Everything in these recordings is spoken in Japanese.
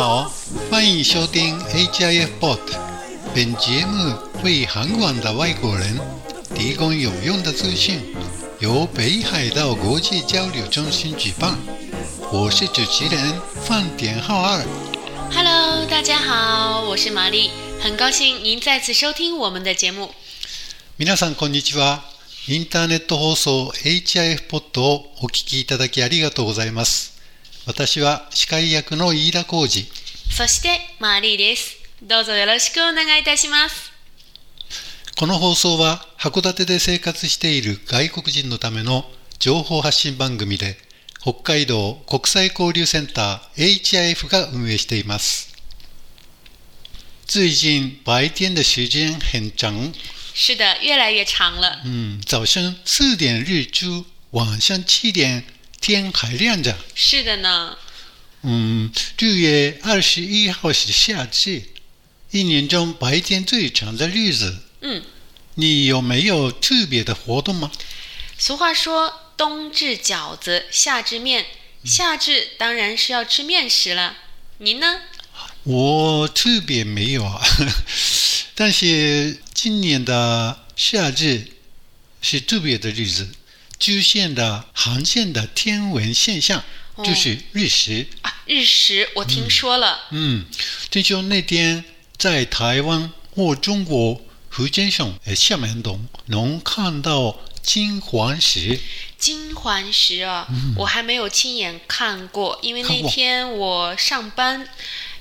好，欢迎收听 HIF Pod。本节目为韩广的外国人提供有用的资讯，由北海道国际交流中心举办。我是主持人范典浩二。 Hello，大家好，我是玛丽，很高兴您再次收听我们的节目。皆さんこんにちは。インターネット放送 HIF ポッドをお聞きいただきありがとうございます。 私は司会役の飯田浩二。そしてマリーです。どうぞよろしくお願いいたします。この放送は函館で生活している外国人のための情報発信番組で北海道国際交流センター HIF が運営しています。最近白天的时间很长，是的，越来越长了。嗯，早上四点日出，晚上七点天还亮着。是的呢，嗯，六月二十一号是夏至，一年中白天最长的日子。嗯，你有没有特别的活动吗？俗话说冬至饺子，夏至面，夏至当然是要吃面食了。您呢？我特别没有啊，但是今年的夏至是特别的日子，出现的航线的天文现象哦就是日食。啊，日食我听说了。嗯，听说那天在台湾或中国福建省呃厦门东能看到金黄石。金黄石啊，我还没有亲眼看过，因为那天我上班，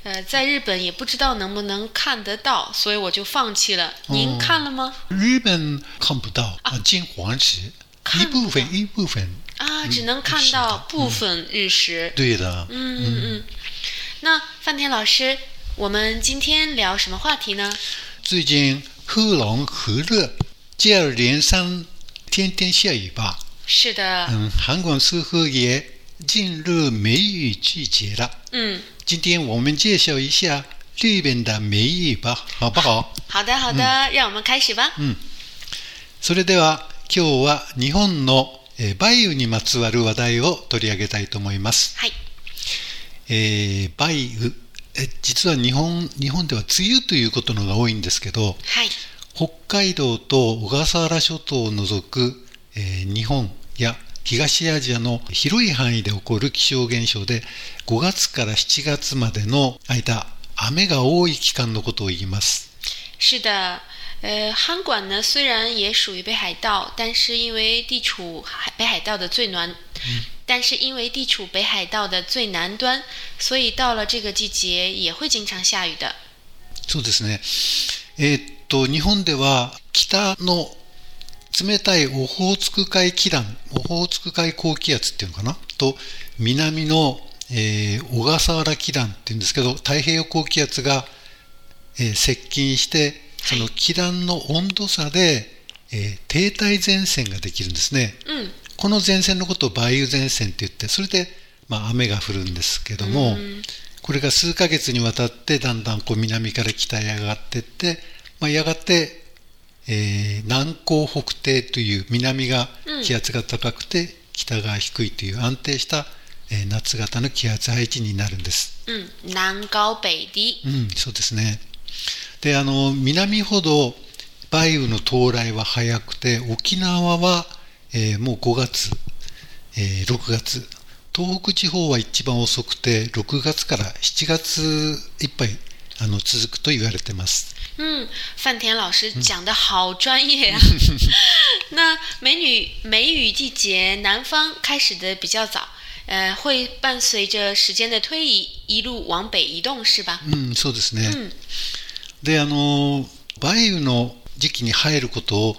呃，在日本也不知道能不能看得到，所以我就放弃了。您看了吗？日本看不到啊，金黄石一部分一部分，啊，嗯只能看是的到部分日食。对的。嗯嗯嗯。那范田老师，我们今天聊什么话题呢？最近和冷和热，接二连三，天天下雨吧。是的，嗯，韩国似乎也进入梅雨季节了。嗯，今天我们介绍一下日本的梅雨吧，好不好？好的好的，让我们开始吧。それでは 今日は日本のえー梅雨にまつわる話題を取り上げたいと思います。はい。えー梅雨え実は日本日本では梅雨ということのが多いんですけど、はい。北海道と小笠原諸島を除く、えー日本や東アジアの広い範囲で起こる気象現象で5月から7月までの間雨が多い期間のことを言います。是的，呃，韩馆呢虽然也属于北海道，但是因为地处海北海道的最南，但是因为地处北海道的最南端，所以到了这个季节也会经常下雨的。そうですね。えーっと、日本では北の冷たいオホーツク海気団、オホーツク海高気圧っていうのかなと、南の、えー小笠原気団っていうんですけど、太平洋高気圧が、えー接近して、 その気団の温度差で、えー停滞前線ができるんですね。嗯この前線のことを梅雨前線って言って、それで、まあ、雨が降るんですけども、これが数ヶ月にわたってだんだんこう南から北へ上がっていって、まあ、やがて、えー南高北低という南が気圧が高くて、北が低いという安定した、えー夏型の気圧配置になるんです。嗯，南高北低。うん、そうですね。で、あの、南ほど梅雨の到来は早くて、沖縄は、えーもう5月、えー6月、東北地方は一番遅くて、6月から7月いっぱいあの続くと言われてます。嗯，范田老师讲的好专业啊。那梅雨梅雨季节，南方开始的比较早，呃，会伴随着时间的推移，一路往北移动，是吧？うん、そうですね。うんで、あの、梅雨の時期に入ることを、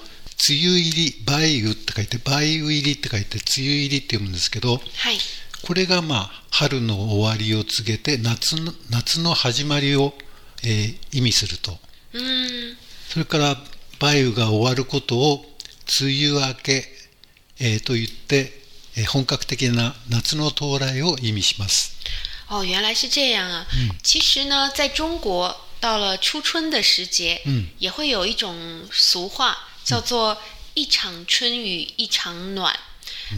梅雨入り、梅雨って書いて、梅雨入りって書いて、梅雨入りって読むんですけど、はい。これがまあ春の終わりを告げて夏の夏の始まりを、えー意味すると嗯それから梅雨が終わることを梅雨明け、えーと言って、えー本格的な夏の到来を意味します。哦，原来是这样啊。其实呢，在中国到了初春的时节，嗯也会有一种俗话叫做 一场春雨一场暖。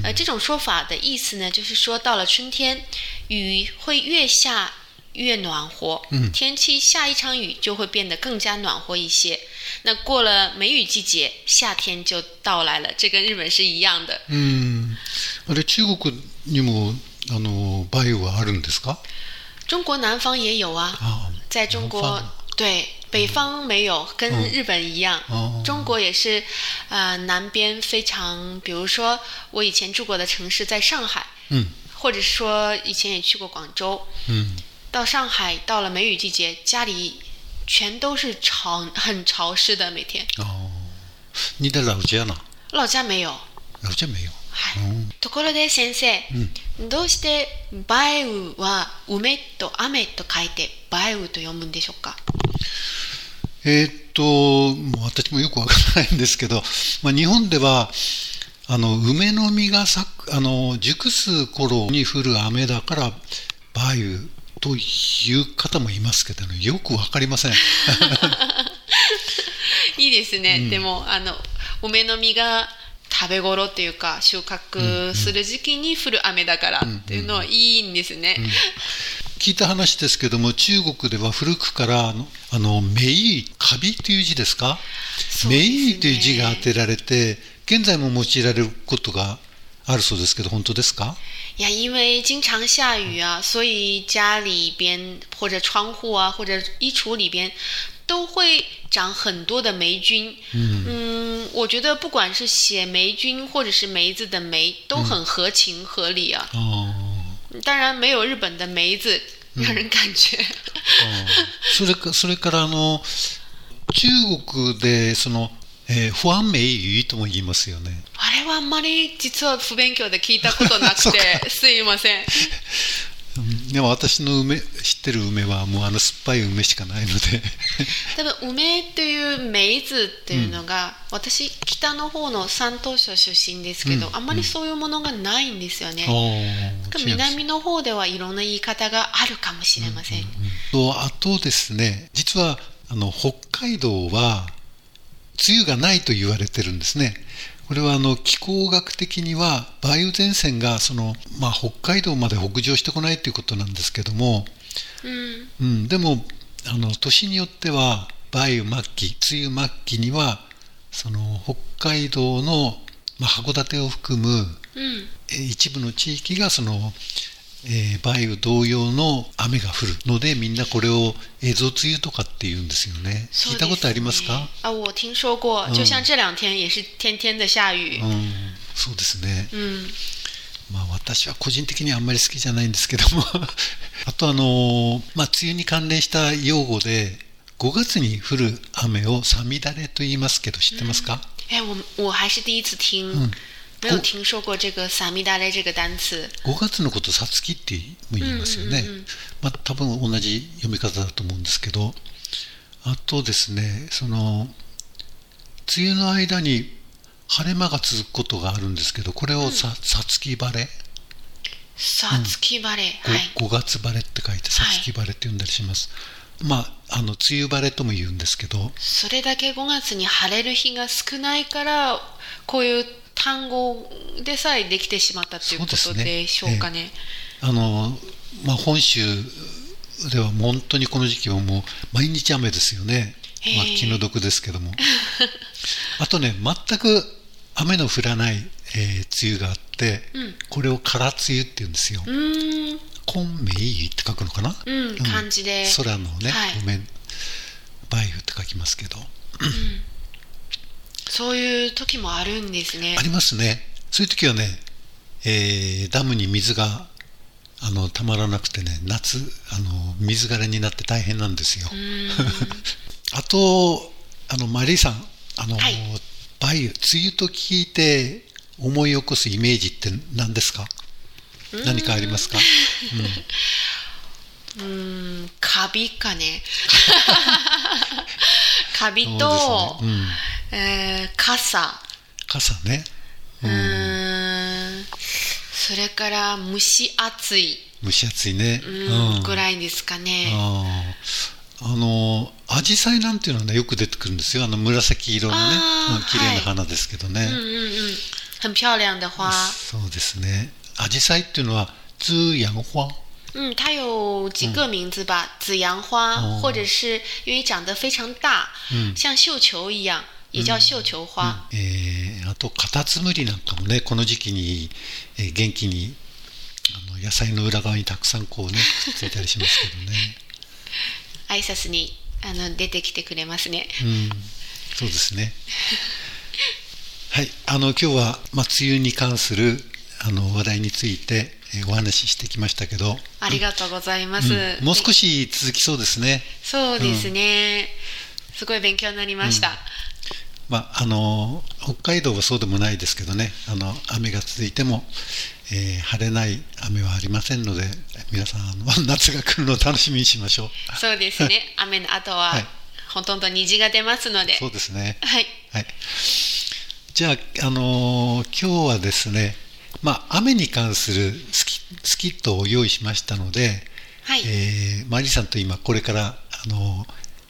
呃，这种说法的意思呢，就是说到了春天，雨会越下越暖和，天气下一场雨就会变得更加暖和一些。那过了梅雨季节，夏天就到来了，这跟日本是一样的。うん。あれ、中国にも、あの、梅雨はあるんですか中国南方也有啊，あ 在中国南方对北方没有，跟日本一样。哦中国也是，呃，南边非常，比如说我以前住过的城市在上海，うん。或者说以前也去过广州。うん。到上海到了梅雨季节，家里全都是潮，很潮湿的，每天。ああ。似たらうちやな。老家没有。うちは没有。 はいうん。ところで先生、どうして梅雨は梅と雨と書いて梅雨と読むんでしょうか？えーっと、もう私もよくわからないんですけど、まあ、日本では、あの、梅の実が咲く、あの、熟す頃に降る雨だから、梅雨という方もいますけどね、よくわかりません。いいですね、でもあの梅の実が食べ頃っていうか収穫する時期に降る雨だからっていうのはいいんですね、聞いた話ですけども、中国では古くから、あの、あのメイ、カビという字ですか？メイという字が当てられて、現在も用いられることがあるそうですけど、本当ですか？呀，因为经常下雨啊，所以家里边或者窗户啊，或者衣橱里边都会长很多的霉菌。嗯我觉得不管是写霉菌或者是梅子的梅，都很合情合理啊。あー当然没有日本的梅子让人感觉。それかそれからあの中国でその、えー、ファンメイとも言いますよね。あれはあんまり実は不勉強で聞いたことなくて すいません。うんでも私の梅知ってる梅はもうあの酸っぱい梅しかないので。多分梅っていう梅子っていうのが、私北の方の山東省出身ですけど、あんまりそういうものがないんですよね。あー違います。南の方ではいろんな言い方があるかもしれません。とあとですね実はあの北海道は梅雨がないと言われてるんですねこれはあの気候学的には梅雨前線がその、まあ、北海道まで北上してこないということなんですけども、うん、うん、でもあの年によっては梅雨末期梅雨末期にはその北海道の、まあ、函館を含む一部の地域がその、えー梅雨同様の雨が降るのでみんなこれを映像梅雨とかって言うんですよね。聞いたことありますか？あ、我听说过，就像这两天也是天天的下雨。うん。そうですね、嗯，まあ私は個人的にはあんまり好きじゃないんですけども。あとあのーまあ梅雨に関連した用語で5月に降る雨をさみだれと言いますけど知ってますか、哎，我我还是第一次听，没有听说过这个“萨米达雷”这个单词。5月のことさつきって言いますよね、まあ、多分同じ読み方だと思うんですけどあとですねその梅雨の間に晴れ間が続くことがあるんですけどこれをささつき晴れさつき晴れ、はい。月晴れって書いてさつき晴れって呼んだりします、まああの梅雨晴れとも言うんですけどそれだけ5月に晴れる日が少ないからこういう単語でさえできてしまったということでしょうかね。あの、まあ、本州では本当にこの時期はもう毎日雨ですよね、まあ、気の毒ですけども。あとね全く雨の降らない、えー梅雨があって、うん。これを空梅雨って言うんですよ。うーん、「コンメイ」って書くのかな、うん、漢字で。空のね、はい。ごめん梅雨って書きますけどそういう時もあるんですね。あ。りますね。そういう時はね、えーダムに水があのたまらなくてね夏あの水枯れになって大変なんですよ、あとあのマリーさんあの、はい。梅雨梅雨と聞いて思い起こすイメージって何ですか？何かありますか、うーん、カビかね。カビうん、と、ね。うん、えー傘。傘ね。うーん、それから蒸し暑い、蒸し暑いね、うん。ぐらいですかね。あのアジサイなんていうのはねよく出てくるんですよ。あの紫色のね。うん綺麗な花ですけどね、嗯嗯嗯，很漂亮的花。そうですね。アジサイっていうのはズヤン花。嗯，它有几个名字吧，紫阳花，哦。或者是因为长得非常大，嗯。像绣球一样，也叫绣球花。えーあとカタツムリなんかもねこの時期に、えー元気にあの野菜の裏側にたくさんこうねくっ ついたりしますけどね挨拶にあの出てきてくれますね。うんそうですねはいあの今日は、まあ、梅雨に関するあの話題について、えーお話ししてきましたけど、ありがとうございます。うんもう少し続きそうですねそうですね。すごい勉強になりました。まあ、あの北海道はそうでもないですけどねあの雨が続いても、えー晴れない雨はありませんので皆さん夏が来るのを楽しみにしましょうそうですね。雨の後は、はいほとんど虹が出ますので。そうですねはい。はいじゃあ、あの今日はですね、まあ、雨に関するスキスキットを用意しましたので、はい。えーマリさんと今これから、あの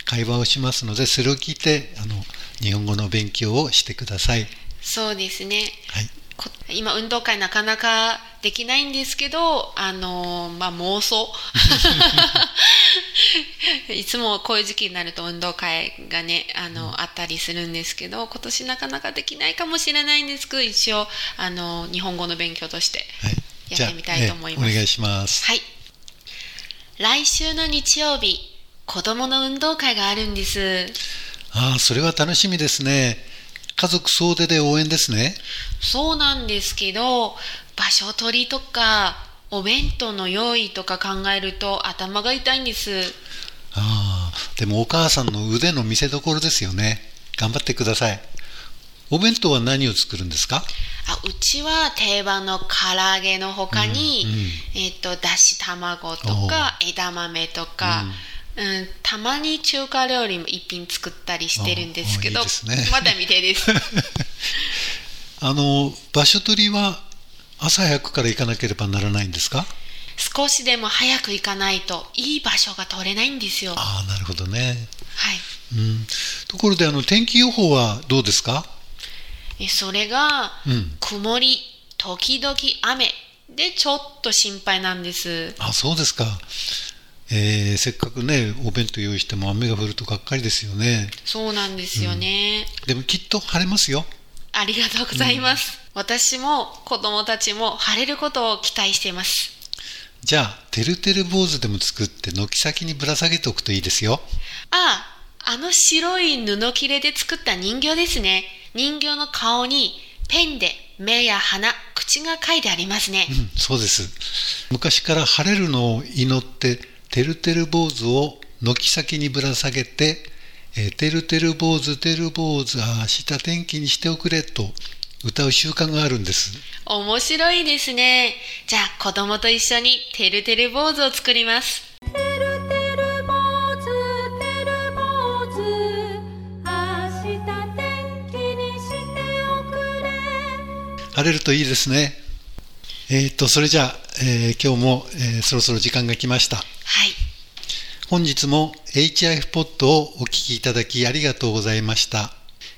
会話をしますのでそれを聞いてあの日本語の勉強をしてください。そうですね。はい。こ今運動会なかなかできないんですけどあのまあ妄想。いつもこういう時期になると運動会がねあの、あったりするんですけど今年なかなかできないかもしれないんですけど一応あの日本語の勉強としてはい、やってみたいと思います。じゃあえーお願いします。はい。来週の日曜日子供の運動会があるんですああ、それは楽しみですね。家族総出で応援ですね。そうなんですけど場所取りとかお弁当の用意とか考えると頭が痛いんですああ、でもお母さんの腕の見せ所ですよね。頑張ってください。お弁当は何を作るんですか？あうちは定番の唐揚げの他に、うんえっとだし卵とか枝豆とか、うんたまに中華料理も一品作ったりしてるんですけどおいいですね。まだ未定です。あの、場所取りは朝早くから行かなければならないんですか？少しでも早く行かないといい場所が取れないんですよ。はああ、なるほどね。い。うん、ところであの天気予報はどうですか？えそれが、うん。曇り時々雨。でちょっと心配なんです。あそうですか、えーせっかくねお弁当用意しても雨が降るとがっかりですよね。そうなんですよね、でもきっと晴れますよ。ありがとうございます、私も子供たちも晴れることを期待しています。じゃあてるてる坊主でも作って軒先にぶら下げておくといいですよ。ああの白い布切れで作った人形ですね。人形の顔にペンで目や鼻口が書いてありますね、うんそうです。昔から晴れるのを祈っててるてる坊主を軒先にぶら下げてえーてるてる坊主てる坊主明日天気にしておくれと歌う習慣があるんです面白いですねじゃあ子供と一緒にてるてる坊主を作りますてるてる坊主てる坊主明日天気にしておくれ晴れるといいですね。えー、と、それじゃあ、えー今日も、えーそろそろ時間が来ました。はい本日も HIF ポッドをお聞きいただきありがとうございました。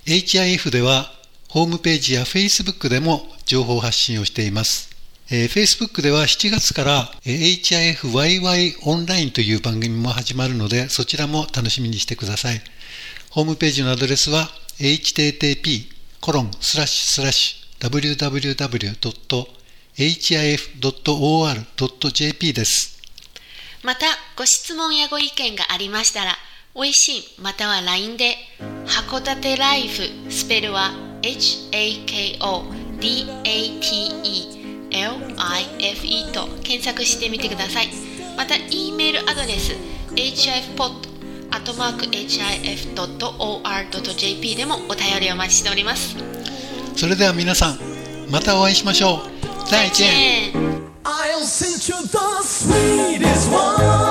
HIF では、ホームページや Facebook でも情報発信をしています。えー Facebook では7月から HIFYY オンラインという番組も始まるので、そちらも楽しみにしてください。ホームページのアドレスは http:// コロンススララッッシュ www.hif.or.jp です。またご質問やご意見がありましたら微信または LINE で函館ライフスペルは HAKODATELIFE と検索してみてくださいまた E メールアドレス hifpod.hif.or.jp でもお便りお待ちしておりますそれでは皆さん、またお会いしましょう。再见。I'll send you the sweetest one